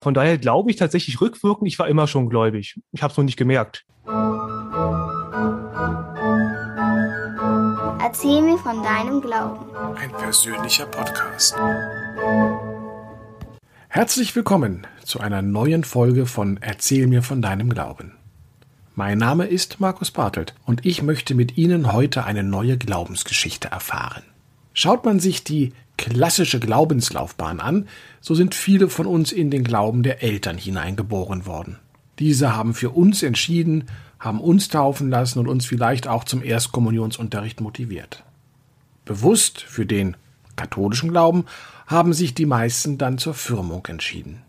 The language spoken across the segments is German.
Von daher glaube ich tatsächlich rückwirkend, ich war immer schon gläubig. Ich habe es nur nicht gemerkt. Erzähl mir von deinem Glauben. Ein persönlicher Podcast. Herzlich willkommen zu einer neuen Folge von Erzähl mir von deinem Glauben. Mein Name ist Markus Bartelt und ich möchte mit Ihnen heute eine neue Glaubensgeschichte erfahren. Schaut man sich die klassische Glaubenslaufbahn an, so sind viele von uns in den Glauben der Eltern hineingeboren worden. Diese haben für uns entschieden, haben uns taufen lassen und uns vielleicht auch zum Erstkommunionsunterricht motiviert. Bewusst für den katholischen Glauben haben sich die meisten dann zur Firmung entschieden.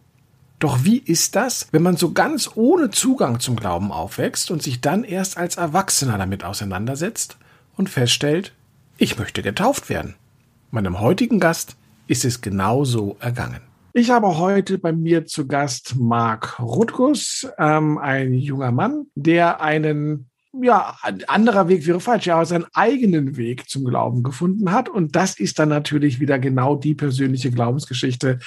Doch wie ist das, wenn man so ganz ohne Zugang zum Glauben aufwächst und sich dann erst als Erwachsener damit auseinandersetzt und feststellt, ich möchte getauft werden? Meinem heutigen Gast ist es genauso ergangen. Ich habe heute bei mir zu Gast Marc Rutkus, ähm, ein junger Mann, der einen, ja, anderer Weg wäre falsch, ja, seinen eigenen Weg zum Glauben gefunden hat. Und das ist dann natürlich wieder genau die persönliche Glaubensgeschichte,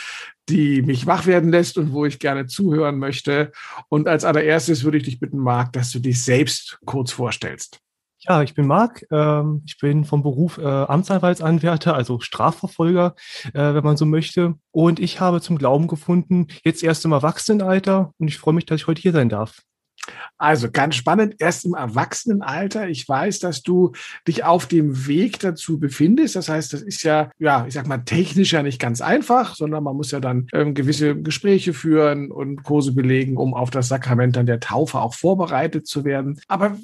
die mich wach werden lässt und wo ich gerne zuhören möchte. Und als allererstes würde ich dich bitten, Marc, dass du dich selbst kurz vorstellst. Ja, ich bin Marc. Ähm, ich bin vom Beruf äh, Amtsanwaltsanwärter, also Strafverfolger, äh, wenn man so möchte. Und ich habe zum Glauben gefunden, jetzt erst im Erwachsenenalter. Und ich freue mich, dass ich heute hier sein darf. Also ganz spannend, erst im Erwachsenenalter. Ich weiß, dass du dich auf dem Weg dazu befindest. Das heißt, das ist ja, ja, ich sag mal, technisch ja nicht ganz einfach, sondern man muss ja dann ähm, gewisse Gespräche führen und Kurse belegen, um auf das Sakrament dann der Taufe auch vorbereitet zu werden. Aber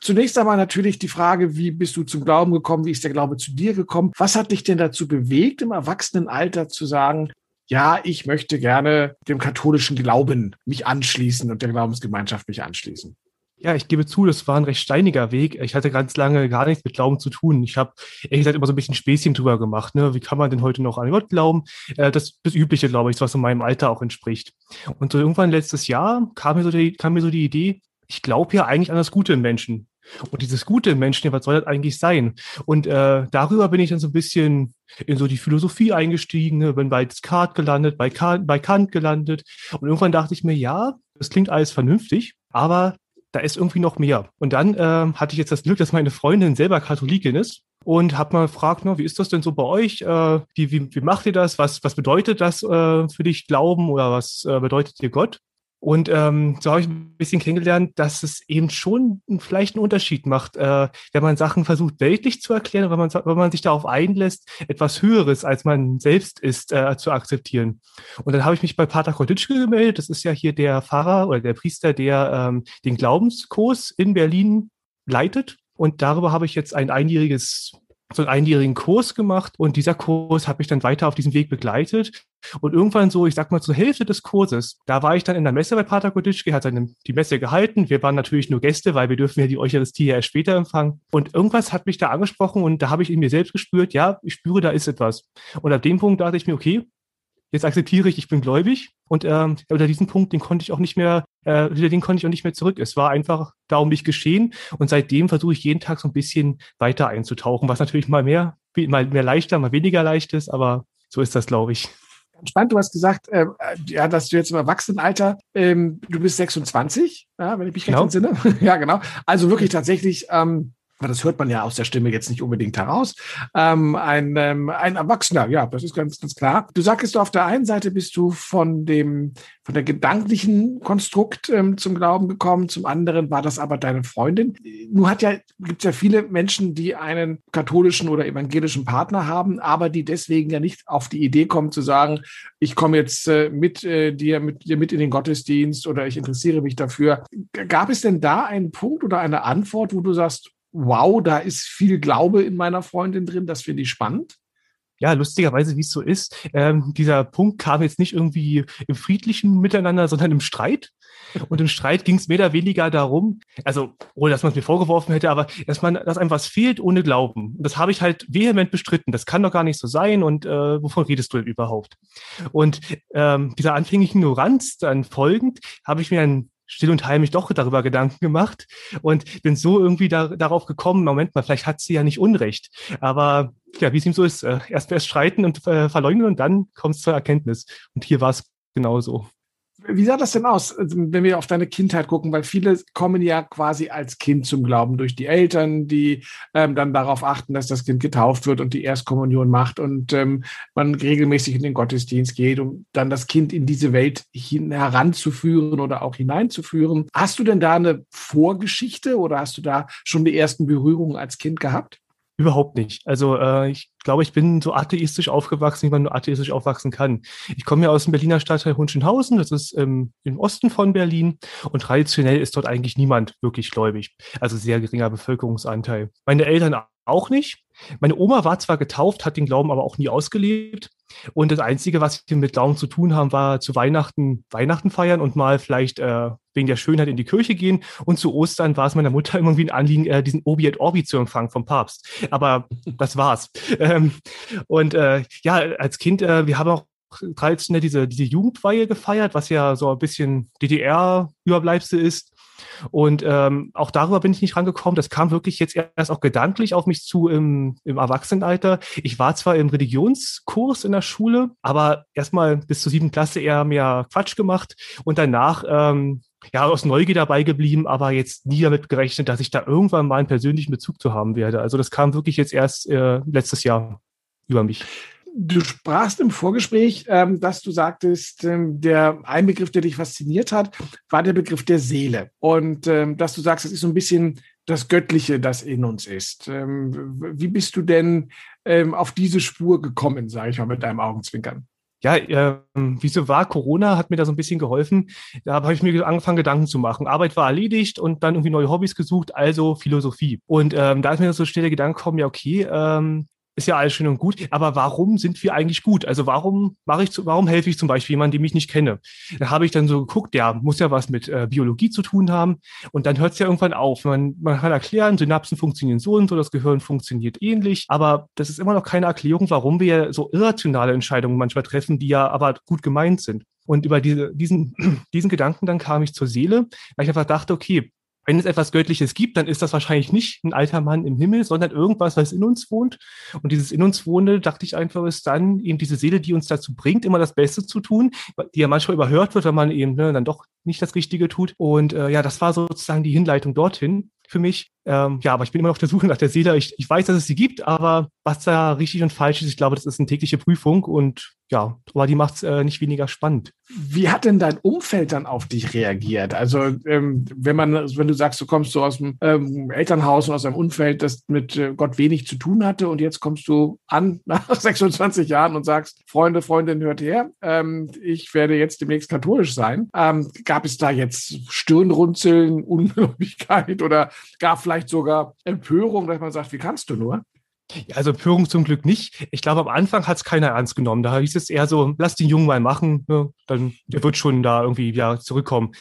zunächst einmal natürlich die Frage, wie bist du zum Glauben gekommen? Wie ist der Glaube zu dir gekommen? Was hat dich denn dazu bewegt, im Erwachsenenalter zu sagen, ja, ich möchte gerne dem katholischen Glauben mich anschließen und der Glaubensgemeinschaft mich anschließen. Ja, ich gebe zu, das war ein recht steiniger Weg. Ich hatte ganz lange gar nichts mit Glauben zu tun. Ich habe ehrlich gesagt immer so ein bisschen Späßchen drüber gemacht. Ne? Wie kann man denn heute noch an Gott glauben? Äh, das, das Übliche, glaube ich, was so meinem Alter auch entspricht. Und so irgendwann letztes Jahr kam mir so die, kam mir so die Idee, ich glaube ja eigentlich an das Gute im Menschen. Und dieses Gute Menschen, was soll das eigentlich sein? Und äh, darüber bin ich dann so ein bisschen in so die Philosophie eingestiegen, ne? bin bei Descartes gelandet, bei Kant, bei Kant gelandet. Und irgendwann dachte ich mir, ja, das klingt alles vernünftig, aber da ist irgendwie noch mehr. Und dann äh, hatte ich jetzt das Glück, dass meine Freundin selber Katholikin ist und habe mal gefragt, ne, wie ist das denn so bei euch? Äh, wie, wie, wie macht ihr das? Was, was bedeutet das äh, für dich Glauben oder was äh, bedeutet dir Gott? Und ähm, so habe ich ein bisschen kennengelernt, dass es eben schon vielleicht einen Unterschied macht, äh, wenn man Sachen versucht, weltlich zu erklären, wenn man, wenn man sich darauf einlässt, etwas Höheres, als man selbst ist, äh, zu akzeptieren. Und dann habe ich mich bei Pater Korditschke gemeldet. Das ist ja hier der Pfarrer oder der Priester, der ähm, den Glaubenskurs in Berlin leitet. Und darüber habe ich jetzt ein einjähriges so einen einjährigen Kurs gemacht und dieser Kurs hat mich dann weiter auf diesem Weg begleitet. Und irgendwann so, ich sag mal, zur Hälfte des Kurses, da war ich dann in der Messe bei Pater Goditschke, hat dann die Messe gehalten. Wir waren natürlich nur Gäste, weil wir dürfen ja die Eucharistie ja erst später empfangen. Und irgendwas hat mich da angesprochen und da habe ich in mir selbst gespürt, ja, ich spüre, da ist etwas. Und ab dem Punkt dachte ich mir, okay, jetzt akzeptiere ich, ich bin gläubig. Und ähm, unter diesem Punkt, den konnte ich auch nicht mehr, äh, den konnte ich auch nicht mehr zurück. Es war einfach da um mich geschehen. Und seitdem versuche ich jeden Tag so ein bisschen weiter einzutauchen, was natürlich mal mehr, mal mehr leichter, mal weniger leicht ist, aber so ist das, glaube ich. Spannend, du hast gesagt, äh, ja, dass du jetzt im Erwachsenenalter, ähm, du bist 26, ja, wenn ich mich recht genau. entsinne. ja, genau. Also wirklich tatsächlich ähm, das hört man ja aus der Stimme jetzt nicht unbedingt heraus, ähm, ein, ähm, ein Erwachsener, ja, das ist ganz, ganz klar. Du sagst, du auf der einen Seite bist du von dem, von der gedanklichen Konstrukt ähm, zum Glauben gekommen, zum anderen war das aber deine Freundin. Nun hat ja, gibt ja viele Menschen, die einen katholischen oder evangelischen Partner haben, aber die deswegen ja nicht auf die Idee kommen zu sagen, ich komme jetzt äh, mit äh, dir, mit dir mit in den Gottesdienst oder ich interessiere mich dafür. Gab es denn da einen Punkt oder eine Antwort, wo du sagst, wow, da ist viel Glaube in meiner Freundin drin, das finde ich spannend. Ja, lustigerweise, wie es so ist, ähm, dieser Punkt kam jetzt nicht irgendwie im friedlichen Miteinander, sondern im Streit. Und im Streit ging es mehr oder weniger darum, also ohne dass man es mir vorgeworfen hätte, aber dass man, dass einem was fehlt ohne Glauben. Und das habe ich halt vehement bestritten. Das kann doch gar nicht so sein. Und äh, wovon redest du denn überhaupt? Und ähm, dieser anfänglichen Ignoranz dann folgend habe ich mir ein still und heimlich doch darüber Gedanken gemacht und bin so irgendwie da, darauf gekommen, Moment mal, vielleicht hat sie ja nicht Unrecht. Aber ja, wie es ihm so ist, äh, erst erst streiten und äh, verleugnen und dann kommt es zur Erkenntnis. Und hier war es genauso. Wie sah das denn aus, also, wenn wir auf deine Kindheit gucken? Weil viele kommen ja quasi als Kind zum Glauben durch die Eltern, die ähm, dann darauf achten, dass das Kind getauft wird und die Erstkommunion macht und ähm, man regelmäßig in den Gottesdienst geht, um dann das Kind in diese Welt hin, heranzuführen oder auch hineinzuführen. Hast du denn da eine Vorgeschichte oder hast du da schon die ersten Berührungen als Kind gehabt? Überhaupt nicht. Also äh, ich glaube, ich bin so atheistisch aufgewachsen, wie man nur atheistisch aufwachsen kann. Ich komme ja aus dem Berliner Stadtteil Hunschenhausen, das ist ähm, im Osten von Berlin und traditionell ist dort eigentlich niemand wirklich gläubig. Also sehr geringer Bevölkerungsanteil. Meine Eltern auch nicht. Meine Oma war zwar getauft, hat den Glauben aber auch nie ausgelebt. Und das Einzige, was wir mit Glauben zu tun haben, war zu Weihnachten Weihnachten feiern und mal vielleicht äh, wegen der Schönheit in die Kirche gehen. Und zu Ostern war es meiner Mutter irgendwie ein Anliegen, äh, diesen Obi et Orbi zu empfangen vom Papst. Aber das war's. Ähm, und äh, ja, als Kind, äh, wir haben auch traditionell diese, diese Jugendweihe gefeiert, was ja so ein bisschen DDR-Überbleibsel ist. Und ähm, auch darüber bin ich nicht rangekommen. Das kam wirklich jetzt erst auch gedanklich auf mich zu im, im Erwachsenenalter. Ich war zwar im Religionskurs in der Schule, aber erstmal bis zur siebten Klasse eher mehr Quatsch gemacht und danach ähm, ja, aus Neugier dabei geblieben, aber jetzt nie damit gerechnet, dass ich da irgendwann mal einen persönlichen Bezug zu haben werde. Also das kam wirklich jetzt erst äh, letztes Jahr über mich. Du sprachst im Vorgespräch, ähm, dass du sagtest, ähm, der ein Begriff, der dich fasziniert hat, war der Begriff der Seele. Und ähm, dass du sagst, es ist so ein bisschen das Göttliche, das in uns ist. Ähm, wie bist du denn ähm, auf diese Spur gekommen, sage ich mal mit deinem Augenzwinkern? Ja, ähm, wie so war, Corona hat mir da so ein bisschen geholfen. Da habe ich mir angefangen, Gedanken zu machen. Arbeit war erledigt und dann irgendwie neue Hobbys gesucht, also Philosophie. Und ähm, da ist mir so schnell der Gedanke gekommen, ja, okay, ähm, ist ja alles schön und gut, aber warum sind wir eigentlich gut? Also warum mache ich, warum helfe ich zum Beispiel jemandem, den ich nicht kenne? Da habe ich dann so geguckt, ja, muss ja was mit äh, Biologie zu tun haben und dann hört es ja irgendwann auf. Man, man kann erklären, Synapsen funktionieren so und so, das Gehirn funktioniert ähnlich, aber das ist immer noch keine Erklärung, warum wir so irrationale Entscheidungen manchmal treffen, die ja aber gut gemeint sind. Und über diese, diesen, diesen Gedanken dann kam ich zur Seele, weil ich einfach dachte, okay, wenn es etwas Göttliches gibt, dann ist das wahrscheinlich nicht ein alter Mann im Himmel, sondern irgendwas, was in uns wohnt. Und dieses in uns Wohnende, dachte ich einfach, ist dann eben diese Seele, die uns dazu bringt, immer das Beste zu tun, die ja manchmal überhört wird, wenn man eben ne, dann doch nicht das Richtige tut. Und äh, ja, das war sozusagen die Hinleitung dorthin für mich. Ähm, ja, aber ich bin immer auf der Suche nach der Seele. Ich, ich weiß, dass es sie gibt, aber was da richtig und falsch ist, ich glaube, das ist eine tägliche Prüfung und ja, aber die macht es äh, nicht weniger spannend. Wie hat denn dein Umfeld dann auf dich reagiert? Also ähm, wenn man, wenn du sagst, du kommst so aus dem ähm, Elternhaus und aus einem Umfeld, das mit äh, Gott wenig zu tun hatte und jetzt kommst du an nach 26 Jahren und sagst, Freunde, Freundin, hört her, ähm, ich werde jetzt demnächst katholisch sein. Ähm, gab es da jetzt Stirnrunzeln, Ungläubigkeit oder gab vielleicht sogar Empörung, dass man sagt, wie kannst du nur? Ja, also Empörung zum Glück nicht. Ich glaube, am Anfang hat es keiner ernst genommen. Da hieß es eher so, lass den Jungen mal machen, ne? dann der wird schon da irgendwie wieder zurückkommen.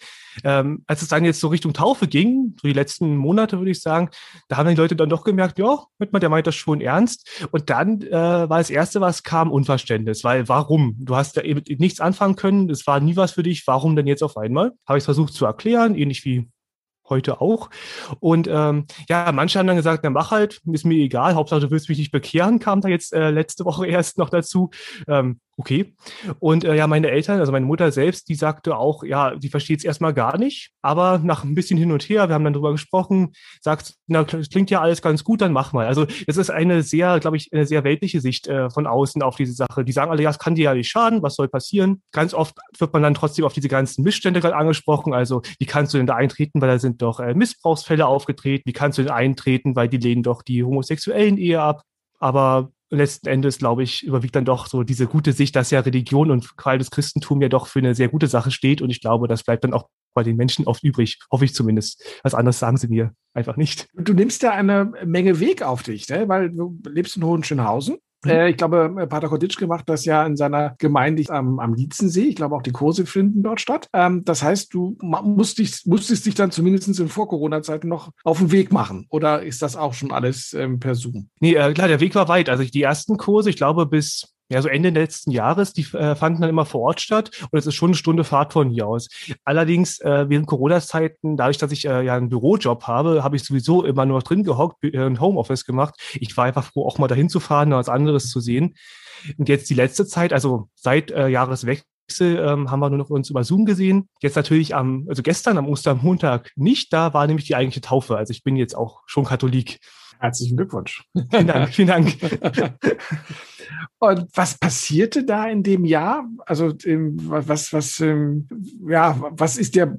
Ähm, als es dann jetzt so Richtung Taufe ging, so die letzten Monate würde ich sagen, da haben die Leute dann doch gemerkt, ja, der meint das schon ernst. Und dann äh, war das Erste, was kam, Unverständnis, weil warum? Du hast ja eben nichts anfangen können, es war nie was für dich, warum denn jetzt auf einmal? Habe ich versucht zu erklären, ähnlich wie heute auch. Und ähm, ja, manche haben dann gesagt, na mach halt, ist mir egal, Hauptsache du willst mich nicht bekehren, kam da jetzt äh, letzte Woche erst noch dazu. Ähm, okay. Und äh, ja, meine Eltern, also meine Mutter selbst, die sagte auch, ja, die versteht es erstmal gar nicht, aber nach ein bisschen hin und her, wir haben dann drüber gesprochen, sagt, na, klingt ja alles ganz gut, dann mach mal. Also das ist eine sehr, glaube ich, eine sehr weltliche Sicht äh, von außen auf diese Sache. Die sagen alle, ja, es kann dir ja nicht schaden, was soll passieren? Ganz oft wird man dann trotzdem auf diese ganzen Missstände gerade angesprochen, also wie kannst du denn da eintreten, weil da sind doch äh, Missbrauchsfälle aufgetreten, wie kannst du denn eintreten, weil die lehnen doch die homosexuellen Ehe ab. Aber letzten Endes, glaube ich, überwiegt dann doch so diese gute Sicht, dass ja Religion und Qual des Christentum ja doch für eine sehr gute Sache steht. Und ich glaube, das bleibt dann auch bei den Menschen oft übrig, hoffe ich zumindest. Was anderes sagen sie mir einfach nicht. Du nimmst ja eine Menge Weg auf dich, ne? weil du lebst in Hohenschönhausen Mhm. Ich glaube, äh, Pater Koditschke macht das ja in seiner Gemeinde am, am Lietzensee. Ich glaube, auch die Kurse finden dort statt. Ähm, das heißt, du musst dich, musstest dich dann zumindest in Vor-Corona-Zeiten noch auf den Weg machen. Oder ist das auch schon alles ähm, per Zoom? Nee, äh, klar, der Weg war weit. Also die ersten Kurse, ich glaube, bis ja, so Ende letzten Jahres, die äh, fanden dann immer vor Ort statt und es ist schon eine Stunde Fahrt von hier aus. Allerdings äh, während Corona-Zeiten, dadurch, dass ich äh, ja einen Bürojob habe, habe ich sowieso immer nur drin gehockt, äh, ein Homeoffice gemacht. Ich war einfach froh, auch mal dahin zu fahren, was anderes zu sehen. Und jetzt die letzte Zeit, also seit äh, Jahreswechsel, ähm, haben wir nur noch uns über Zoom gesehen. Jetzt natürlich am, also gestern am Ostermontag nicht, da war nämlich die eigentliche Taufe. Also ich bin jetzt auch schon Katholik. Herzlichen Glückwunsch. Vielen Dank, vielen Dank. Und was passierte da in dem Jahr? Also was, was, ähm, ja, was ist der,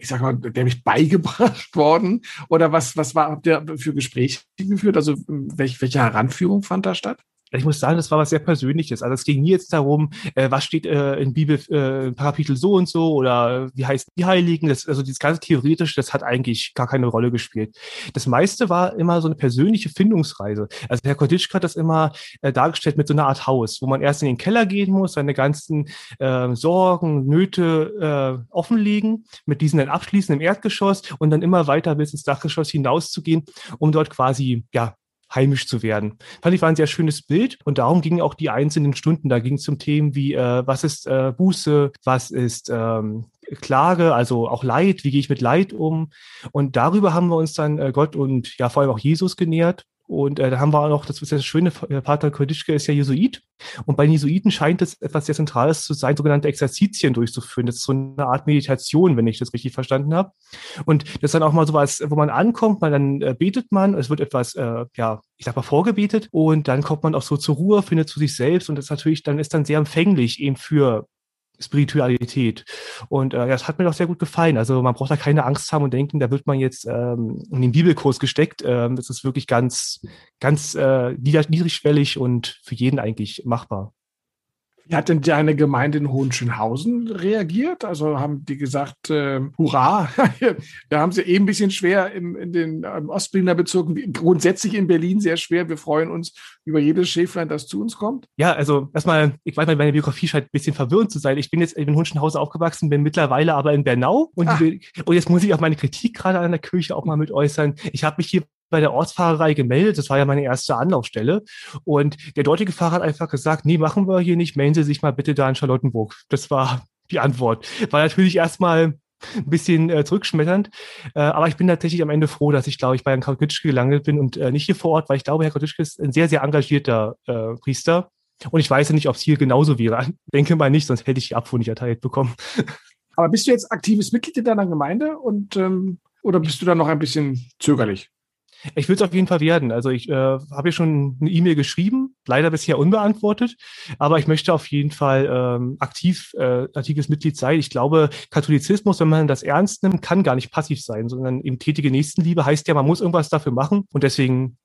ich sag mal, der mich beigebracht worden? Oder was, was war, habt ihr für Gespräche geführt? Also welche, welche Heranführung fand da statt? Ich muss sagen, das war was sehr Persönliches. Also es ging nie jetzt darum, äh, was steht äh, in Bibel äh, Kapitel so und so oder wie heißt die Heiligen. Das, also dieses ganze theoretisch, das hat eigentlich gar keine Rolle gespielt. Das meiste war immer so eine persönliche Findungsreise. Also Herr Korditschka hat das immer äh, dargestellt mit so einer Art Haus, wo man erst in den Keller gehen muss, seine ganzen äh, Sorgen, Nöte äh, offenlegen, mit diesen dann abschließen im Erdgeschoss und dann immer weiter bis ins Dachgeschoss hinauszugehen, um dort quasi ja heimisch zu werden. Fand ich war ein sehr schönes Bild und darum gingen auch die einzelnen Stunden. Da ging es zum Themen wie, äh, was ist äh, Buße, was ist ähm, Klage, also auch Leid, wie gehe ich mit Leid um? Und darüber haben wir uns dann äh, Gott und ja vor allem auch Jesus genähert. Und äh, da haben wir auch noch, das ist ja das Schöne, äh, Pater Kordischke ist ja Jesuit. Und bei Jesuiten scheint es etwas sehr Zentrales zu sein, sogenannte Exerzitien durchzuführen. Das ist so eine Art Meditation, wenn ich das richtig verstanden habe. Und das ist dann auch mal so was, wo man ankommt, man dann äh, betet man, es wird etwas, äh, ja, ich sag mal, vorgebetet und dann kommt man auch so zur Ruhe, findet zu sich selbst und das natürlich dann ist dann sehr empfänglich eben für Spiritualität. Und äh, ja, das hat mir doch sehr gut gefallen. Also man braucht da keine Angst haben und denken, da wird man jetzt ähm, in den Bibelkurs gesteckt. Ähm, das ist wirklich ganz, ganz äh, niedrigschwellig und für jeden eigentlich machbar. Wie hat denn deine Gemeinde in Hohenschönhausen reagiert? Also haben die gesagt, äh, hurra, wir haben sie eben ein bisschen schwer im, in den ähm, Ostberliner Bezirken, grundsätzlich in Berlin sehr schwer. Wir freuen uns über jedes Schäflein, das zu uns kommt. Ja, also erstmal, ich weiß mal, meine Biografie scheint ein bisschen verwirrend zu sein. Ich bin jetzt in Hohenschönhausen aufgewachsen, bin mittlerweile aber in Bernau und, die, und jetzt muss ich auch meine Kritik gerade an der Kirche auch mal mit äußern. Ich habe mich hier bei der Ortsfahrerei gemeldet. Das war ja meine erste Anlaufstelle. Und der dortige Fahrer hat einfach gesagt, nee, machen wir hier nicht, melden Sie sich mal bitte da in Charlottenburg. Das war die Antwort. War natürlich erstmal ein bisschen äh, zurückschmetternd. Äh, aber ich bin tatsächlich am Ende froh, dass ich, glaube ich, bei Herrn Kautitschke gelandet bin und äh, nicht hier vor Ort, weil ich glaube, Herr Kautitschke ist ein sehr, sehr engagierter äh, Priester. Und ich weiß ja nicht, ob es hier genauso wäre. Denke mal nicht, sonst hätte ich die Abfuhr nicht erteilt bekommen. Aber bist du jetzt aktives Mitglied in deiner Gemeinde und ähm, oder bist du da noch ein bisschen zögerlich? Ich will es auf jeden Fall werden. Also ich äh, habe ja schon eine E-Mail geschrieben, leider bisher unbeantwortet, aber ich möchte auf jeden Fall ähm, aktiv äh, aktives Mitglied sein. Ich glaube, Katholizismus, wenn man das ernst nimmt, kann gar nicht passiv sein, sondern eben tätige Nächstenliebe heißt ja, man muss irgendwas dafür machen und deswegen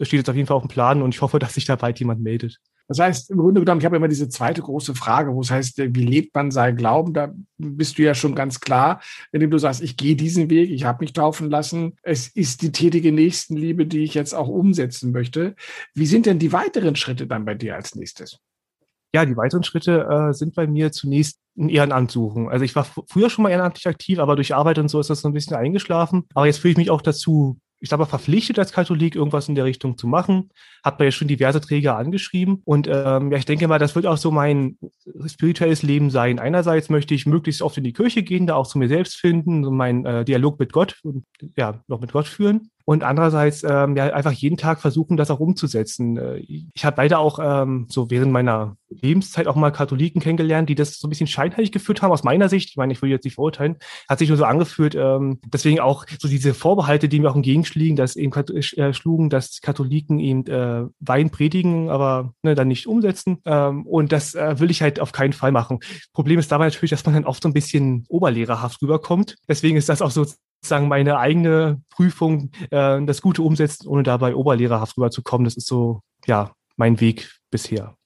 steht jetzt auf jeden Fall auf dem Plan und ich hoffe, dass sich da bald jemand meldet. Das heißt, im Grunde genommen, ich habe immer diese zweite große Frage, wo es heißt, wie lebt man sein Glauben? Da bist du ja schon ganz klar, indem du sagst, ich gehe diesen Weg, ich habe mich taufen lassen. Es ist die tätige Nächstenliebe, die ich jetzt auch umsetzen möchte. Wie sind denn die weiteren Schritte dann bei dir als nächstes? Ja, die weiteren Schritte äh, sind bei mir zunächst ein Ehrenamt suchen. Also ich war früher schon mal ehrenamtlich aktiv, aber durch Arbeit und so ist das so ein bisschen eingeschlafen. Aber jetzt fühle ich mich auch dazu ich glaube, verpflichtet als Katholik, irgendwas in der Richtung zu machen. Hat mir ja schon diverse Träger angeschrieben. Und ähm, ja, ich denke mal, das wird auch so mein spirituelles Leben sein. Einerseits möchte ich möglichst oft in die Kirche gehen, da auch zu mir selbst finden, so meinen äh, Dialog mit Gott ja, noch mit Gott führen und andererseits ähm, ja einfach jeden Tag versuchen, das auch umzusetzen. Äh, ich habe leider auch ähm, so während meiner Lebenszeit auch mal Katholiken kennengelernt, die das so ein bisschen scheinheilig geführt haben aus meiner Sicht. Ich meine, ich will jetzt nicht verurteilen, hat sich nur so angefühlt. Ähm, deswegen auch so diese Vorbehalte, die mir auch entgegenschlugen, dass eben äh, schlugen, dass Katholiken eben äh, Wein predigen, aber ne, dann nicht umsetzen. Ähm, und das äh, will ich halt auf keinen Fall machen. Problem ist dabei natürlich, dass man dann oft so ein bisschen oberlehrerhaft rüberkommt. Deswegen ist das auch so sozusagen meine eigene Prüfung, äh, das Gute umsetzen, ohne dabei oberlehrerhaft rüberzukommen. Das ist so, ja, mein Weg bisher.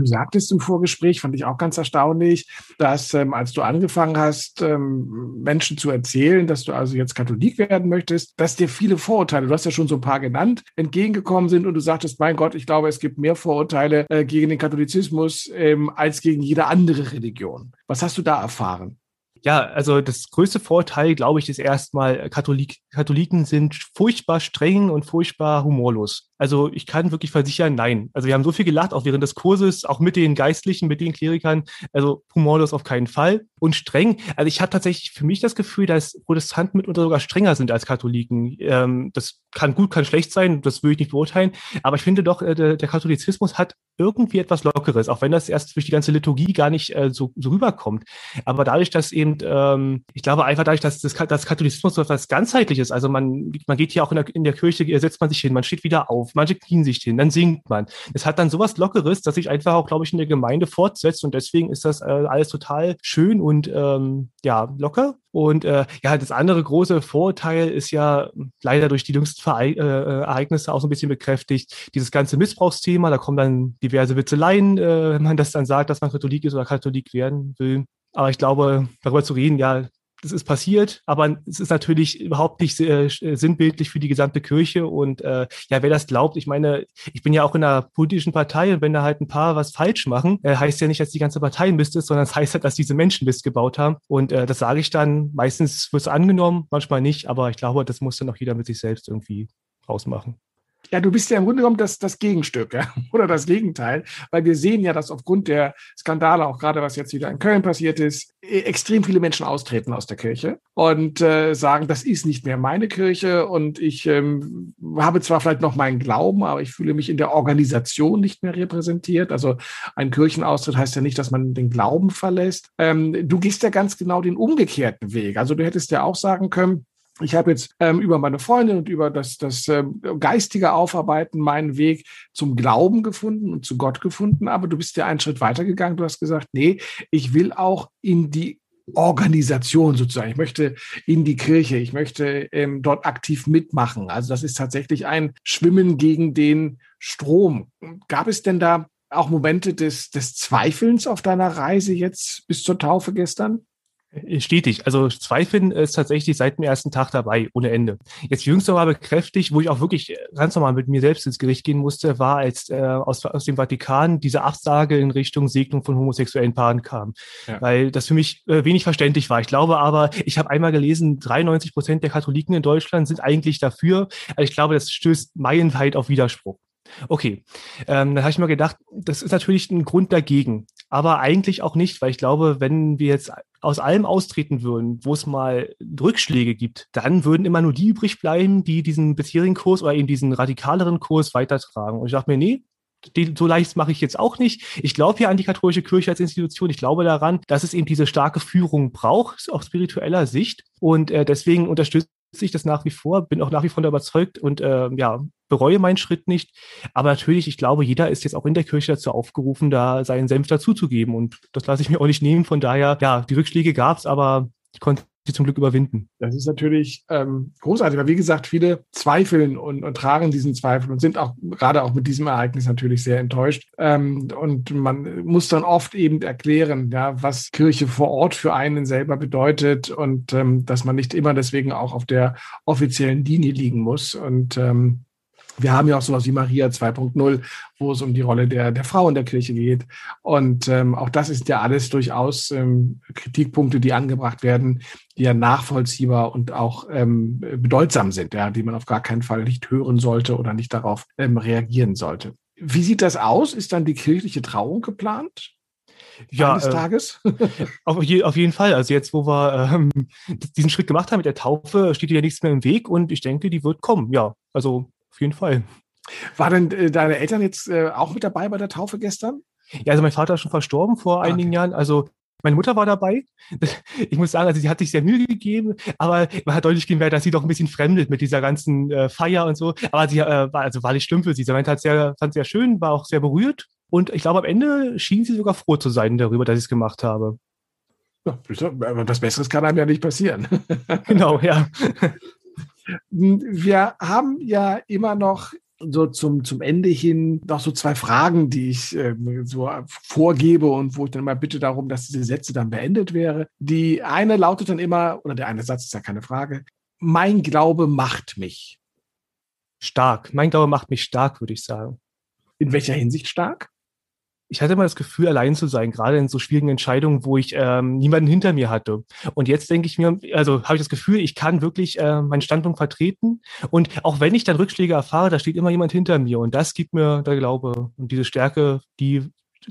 Du sagtest im Vorgespräch, fand ich auch ganz erstaunlich, dass ähm, als du angefangen hast, ähm, Menschen zu erzählen, dass du also jetzt Katholik werden möchtest, dass dir viele Vorurteile, du hast ja schon so ein paar genannt, entgegengekommen sind und du sagtest, mein Gott, ich glaube, es gibt mehr Vorurteile äh, gegen den Katholizismus ähm, als gegen jede andere Religion. Was hast du da erfahren? Ja, also das größte Vorteil, glaube ich, ist erstmal, Katholik, Katholiken sind furchtbar streng und furchtbar humorlos. Also ich kann wirklich versichern, nein. Also wir haben so viel gelacht, auch während des Kurses, auch mit den Geistlichen, mit den Klerikern. Also humorlos auf keinen Fall. Und streng, also ich habe tatsächlich für mich das Gefühl, dass Protestanten mitunter sogar strenger sind als Katholiken. Ähm, das kann gut, kann schlecht sein, das würde ich nicht beurteilen. Aber ich finde doch, äh, der, der, Katholizismus hat irgendwie etwas Lockeres, auch wenn das erst durch die ganze Liturgie gar nicht äh, so, so rüberkommt. Aber dadurch, dass eben, ähm, ich glaube einfach dadurch, dass das, das Katholizismus so etwas ganzheitliches, also man, man geht hier auch in der, in der Kirche, setzt man sich hin, man steht wieder auf, manche knien sich hin, dann singt man. Es hat dann sowas Lockeres, dass sich einfach auch, glaube ich, in der Gemeinde fortsetzt und deswegen ist das äh, alles total schön und ähm, ja, locker. Und äh, ja, das andere große Vorteil ist ja leider durch die jüngsten Vere äh, Ereignisse auch so ein bisschen bekräftigt, dieses ganze Missbrauchsthema, da kommen dann diverse Witzeleien, äh, wenn man das dann sagt, dass man Katholik ist oder Katholik werden will. Aber ich glaube, darüber zu reden, ja, das ist passiert, aber es ist natürlich überhaupt nicht äh, sinnbildlich für die gesamte Kirche. Und äh, ja, wer das glaubt, ich meine, ich bin ja auch in einer politischen Partei und wenn da halt ein paar was falsch machen, äh, heißt ja nicht, dass die ganze Partei Mist ist, sondern es das heißt halt, dass diese Menschen Mist gebaut haben. Und äh, das sage ich dann, meistens wird es angenommen, manchmal nicht, aber ich glaube, das muss dann auch jeder mit sich selbst irgendwie ausmachen. Ja, du bist ja im Grunde genommen das, das Gegenstück ja? oder das Gegenteil, weil wir sehen ja, dass aufgrund der Skandale, auch gerade was jetzt wieder in Köln passiert ist, e, extrem viele Menschen austreten aus der Kirche und äh, sagen, das ist nicht mehr meine Kirche und ich ähm, habe zwar vielleicht noch meinen Glauben, aber ich fühle mich in der Organisation nicht mehr repräsentiert. Also ein Kirchenaustritt heißt ja nicht, dass man den Glauben verlässt. Ähm, du gehst ja ganz genau den umgekehrten Weg. Also du hättest ja auch sagen können, ich habe jetzt ähm, über meine Freundin und über das, das ähm, geistige Aufarbeiten meinen Weg zum Glauben gefunden und zu Gott gefunden, aber du bist ja einen Schritt weitergegangen. Du hast gesagt, nee, ich will auch in die Organisation sozusagen. Ich möchte in die Kirche, ich möchte ähm, dort aktiv mitmachen. Also das ist tatsächlich ein Schwimmen gegen den Strom. Gab es denn da auch Momente des, des Zweifelns auf deiner Reise jetzt bis zur Taufe gestern? Stetig. Also Zweifeln ist tatsächlich seit dem ersten Tag dabei, ohne Ende. Jetzt jüngst mal bekräftigt, wo ich auch wirklich ganz normal mit mir selbst ins Gericht gehen musste, war, als äh, aus, aus dem Vatikan diese Absage in Richtung Segnung von homosexuellen Paaren kam. Ja. Weil das für mich äh, wenig verständlich war. Ich glaube aber, ich habe einmal gelesen, 93 Prozent der Katholiken in Deutschland sind eigentlich dafür. Also ich glaube, das stößt meilenweit auf Widerspruch. Okay, ähm, dann habe ich mir gedacht, das ist natürlich ein Grund dagegen, aber eigentlich auch nicht, weil ich glaube, wenn wir jetzt aus allem austreten würden, wo es mal Rückschläge gibt, dann würden immer nur die übrig bleiben, die diesen bisherigen Kurs oder eben diesen radikaleren Kurs weitertragen. Und ich dachte mir, nee, die, so leicht mache ich jetzt auch nicht. Ich glaube ja an die katholische Kirche als Institution. Ich glaube daran, dass es eben diese starke Führung braucht, aus spiritueller Sicht. Und äh, deswegen unterstütze ich das nach wie vor, bin auch nach wie vor überzeugt und äh, ja, bereue meinen Schritt nicht. Aber natürlich, ich glaube, jeder ist jetzt auch in der Kirche dazu aufgerufen, da seinen Senf dazuzugeben. Und das lasse ich mir auch nicht nehmen. Von daher, ja, die Rückschläge gab es, aber ich konnte sie zum Glück überwinden. Das ist natürlich ähm, großartig, weil wie gesagt, viele zweifeln und, und, tragen diesen Zweifel und sind auch gerade auch mit diesem Ereignis natürlich sehr enttäuscht. Ähm, und man muss dann oft eben erklären, ja, was Kirche vor Ort für einen selber bedeutet und ähm, dass man nicht immer deswegen auch auf der offiziellen Linie liegen muss. Und ähm, wir haben ja auch sowas wie Maria 2.0, wo es um die Rolle der, der Frau in der Kirche geht. Und ähm, auch das ist ja alles durchaus ähm, Kritikpunkte, die angebracht werden, die ja nachvollziehbar und auch ähm, bedeutsam sind, ja, die man auf gar keinen Fall nicht hören sollte oder nicht darauf ähm, reagieren sollte. Wie sieht das aus? Ist dann die kirchliche Trauung geplant? ja, eines äh, Tages? auf, je, auf, jeden Fall. Also jetzt, wo wir ähm, diesen Schritt gemacht haben mit der Taufe, steht ja nichts mehr im Weg und ich denke, die wird kommen. Ja, also auf jeden Fall. War denn äh, deine Eltern jetzt äh, auch mit dabei bei der Taufe gestern? Ja, also mein Vater ist schon verstorben vor ah, einigen okay. Jahren. Also meine Mutter war dabei. Ich muss sagen, also sie hat sich sehr Mühe gegeben, aber man hat deutlich gemerkt, dass sie doch ein bisschen fremdelt mit dieser ganzen äh, Feier und so. Aber sie äh, war, also war nicht schlimm für sie. Sie meinte, hat sehr, fand es sehr schön, war auch sehr berührt. Und ich glaube, am Ende schien sie sogar froh zu sein darüber, dass ich es gemacht habe. Ja, was Besseres kann einem ja nicht passieren. genau, ja. Wir haben ja immer noch so zum, zum Ende hin noch so zwei Fragen, die ich äh, so vorgebe und wo ich dann mal bitte darum, dass diese Sätze dann beendet wäre. Die eine lautet dann immer, oder der eine Satz ist ja keine Frage, mein Glaube macht mich. Stark. Mein Glaube macht mich stark, würde ich sagen. In welcher Hinsicht stark? Ich hatte immer das Gefühl, allein zu sein, gerade in so schwierigen Entscheidungen, wo ich ähm, niemanden hinter mir hatte. Und jetzt denke ich mir, also habe ich das Gefühl, ich kann wirklich äh, meinen Standpunkt vertreten. Und auch wenn ich dann Rückschläge erfahre, da steht immer jemand hinter mir. Und das gibt mir der Glaube und diese Stärke, die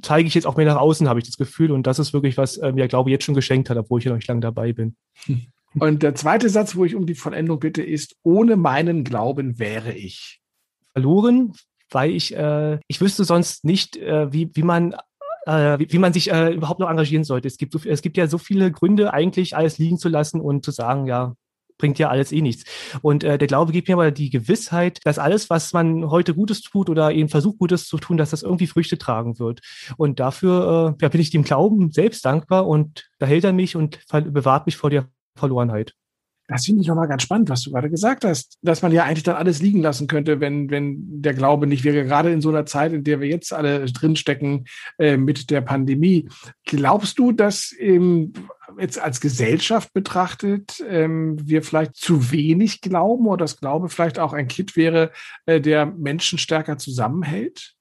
zeige ich jetzt auch mehr nach außen, habe ich das Gefühl. Und das ist wirklich, was äh, mir Glaube jetzt schon geschenkt hat, obwohl ich ja noch nicht lange dabei bin. Und der zweite Satz, wo ich um die Vollendung bitte, ist, ohne meinen Glauben wäre ich. Verloren, weil ich, äh, ich wüsste sonst nicht, äh, wie, wie man äh, wie, wie man sich äh, überhaupt noch engagieren sollte. Es gibt, so, es gibt ja so viele Gründe, eigentlich alles liegen zu lassen und zu sagen, ja, bringt ja alles eh nichts. Und äh, der Glaube gibt mir aber die Gewissheit, dass alles, was man heute Gutes tut oder eben versucht, Gutes zu tun, dass das irgendwie Früchte tragen wird. Und dafür äh, ja, bin ich dem Glauben selbst dankbar und da hält er mich und bewahrt mich vor der Verlorenheit. Das finde ich nochmal ganz spannend, was du gerade gesagt hast, dass man ja eigentlich dann alles liegen lassen könnte, wenn, wenn der Glaube nicht wäre, gerade in so einer Zeit, in der wir jetzt alle drinstecken äh, mit der Pandemie. Glaubst du, dass ähm, jetzt als Gesellschaft betrachtet ähm, wir vielleicht zu wenig glauben oder das Glaube vielleicht auch ein Kit wäre, äh, der Menschen stärker zusammenhält?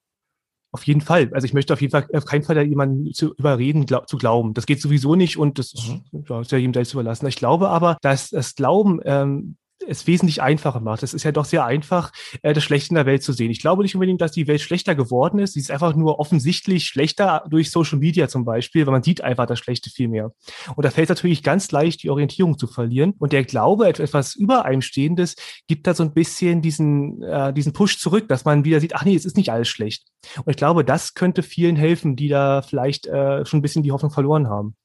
Auf jeden Fall. Also ich möchte auf jeden Fall auf keinen Fall jemanden zu überreden, glaub, zu glauben. Das geht sowieso nicht und das mhm. ja, ist ja jedem selbst überlassen. Ich glaube aber, dass das Glauben ähm, es wesentlich einfacher macht. Es ist ja doch sehr einfach, äh, das Schlechte in der Welt zu sehen. Ich glaube nicht unbedingt, dass die Welt schlechter geworden ist. Sie ist einfach nur offensichtlich schlechter durch Social Media zum Beispiel, weil man sieht einfach das Schlechte viel mehr. Und da fällt es natürlich ganz leicht, die Orientierung zu verlieren. Und der Glaube, etwas über einem Stehendes, gibt da so ein bisschen diesen, äh, diesen Push zurück, dass man wieder sieht, ach nee, es ist nicht alles schlecht. Und ich glaube, das könnte vielen helfen, die da vielleicht äh, schon ein bisschen die Hoffnung verloren haben.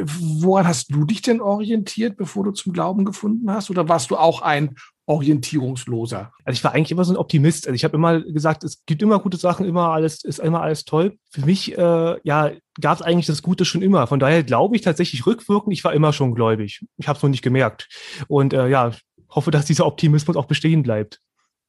Woran hast du dich denn orientiert, bevor du zum Glauben gefunden hast? Oder warst du auch ein orientierungsloser? Also ich war eigentlich immer so ein Optimist. Also ich habe immer gesagt, es gibt immer gute Sachen, immer alles ist immer alles toll. Für mich äh, ja gab es eigentlich das Gute schon immer. Von daher glaube ich tatsächlich rückwirkend, ich war immer schon gläubig. Ich habe es nur nicht gemerkt. Und äh, ja, hoffe, dass dieser Optimismus auch bestehen bleibt.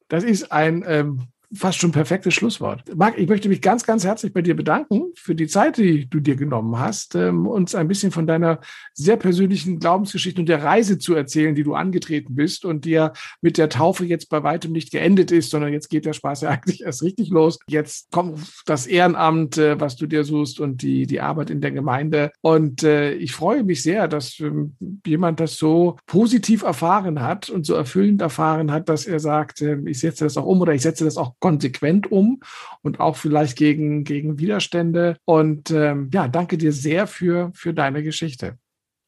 Das ist ein ähm, fast schon perfektes Schlusswort. Marc, ich möchte mich ganz, ganz herzlich bei dir bedanken für die Zeit, die du dir genommen hast, ähm, uns ein bisschen von deiner sehr persönlichen Glaubensgeschichte und der Reise zu erzählen, die du angetreten bist und die ja mit der Taufe jetzt bei weitem nicht geendet ist, sondern jetzt geht der Spaß ja eigentlich erst richtig los. Jetzt kommt das Ehrenamt, äh, was du dir suchst und die, die Arbeit in der Gemeinde. Und äh, ich freue mich sehr, dass ähm, jemand das so positiv erfahren hat und so erfüllend erfahren hat, dass er sagt, äh, ich setze das auch um oder ich setze das auch konsequent um und auch vielleicht gegen, gegen Widerstände. Und ähm, ja, danke dir sehr für, für deine Geschichte.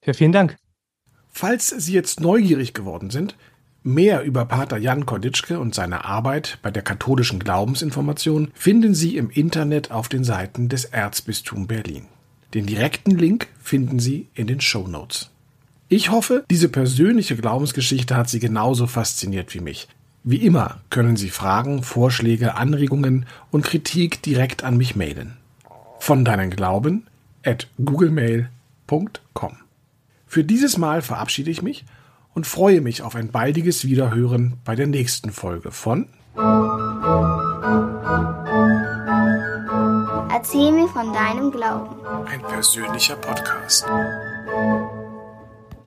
Ja, vielen Dank. Falls Sie jetzt neugierig geworden sind, Mehr über Pater Jan Korditschke und seine Arbeit bei der katholischen Glaubensinformation finden Sie im Internet auf den Seiten des Erzbistum Berlin. Den direkten Link finden Sie in den Show Notes. Ich hoffe, diese persönliche Glaubensgeschichte hat Sie genauso fasziniert wie mich. Wie immer können Sie Fragen, Vorschläge, Anregungen und Kritik direkt an mich mailen. Von deinen Glauben at googlemail.com. Für dieses Mal verabschiede ich mich und freue mich auf ein baldiges Wiederhören bei der nächsten Folge von Erzähl mir von deinem Glauben. Ein persönlicher Podcast.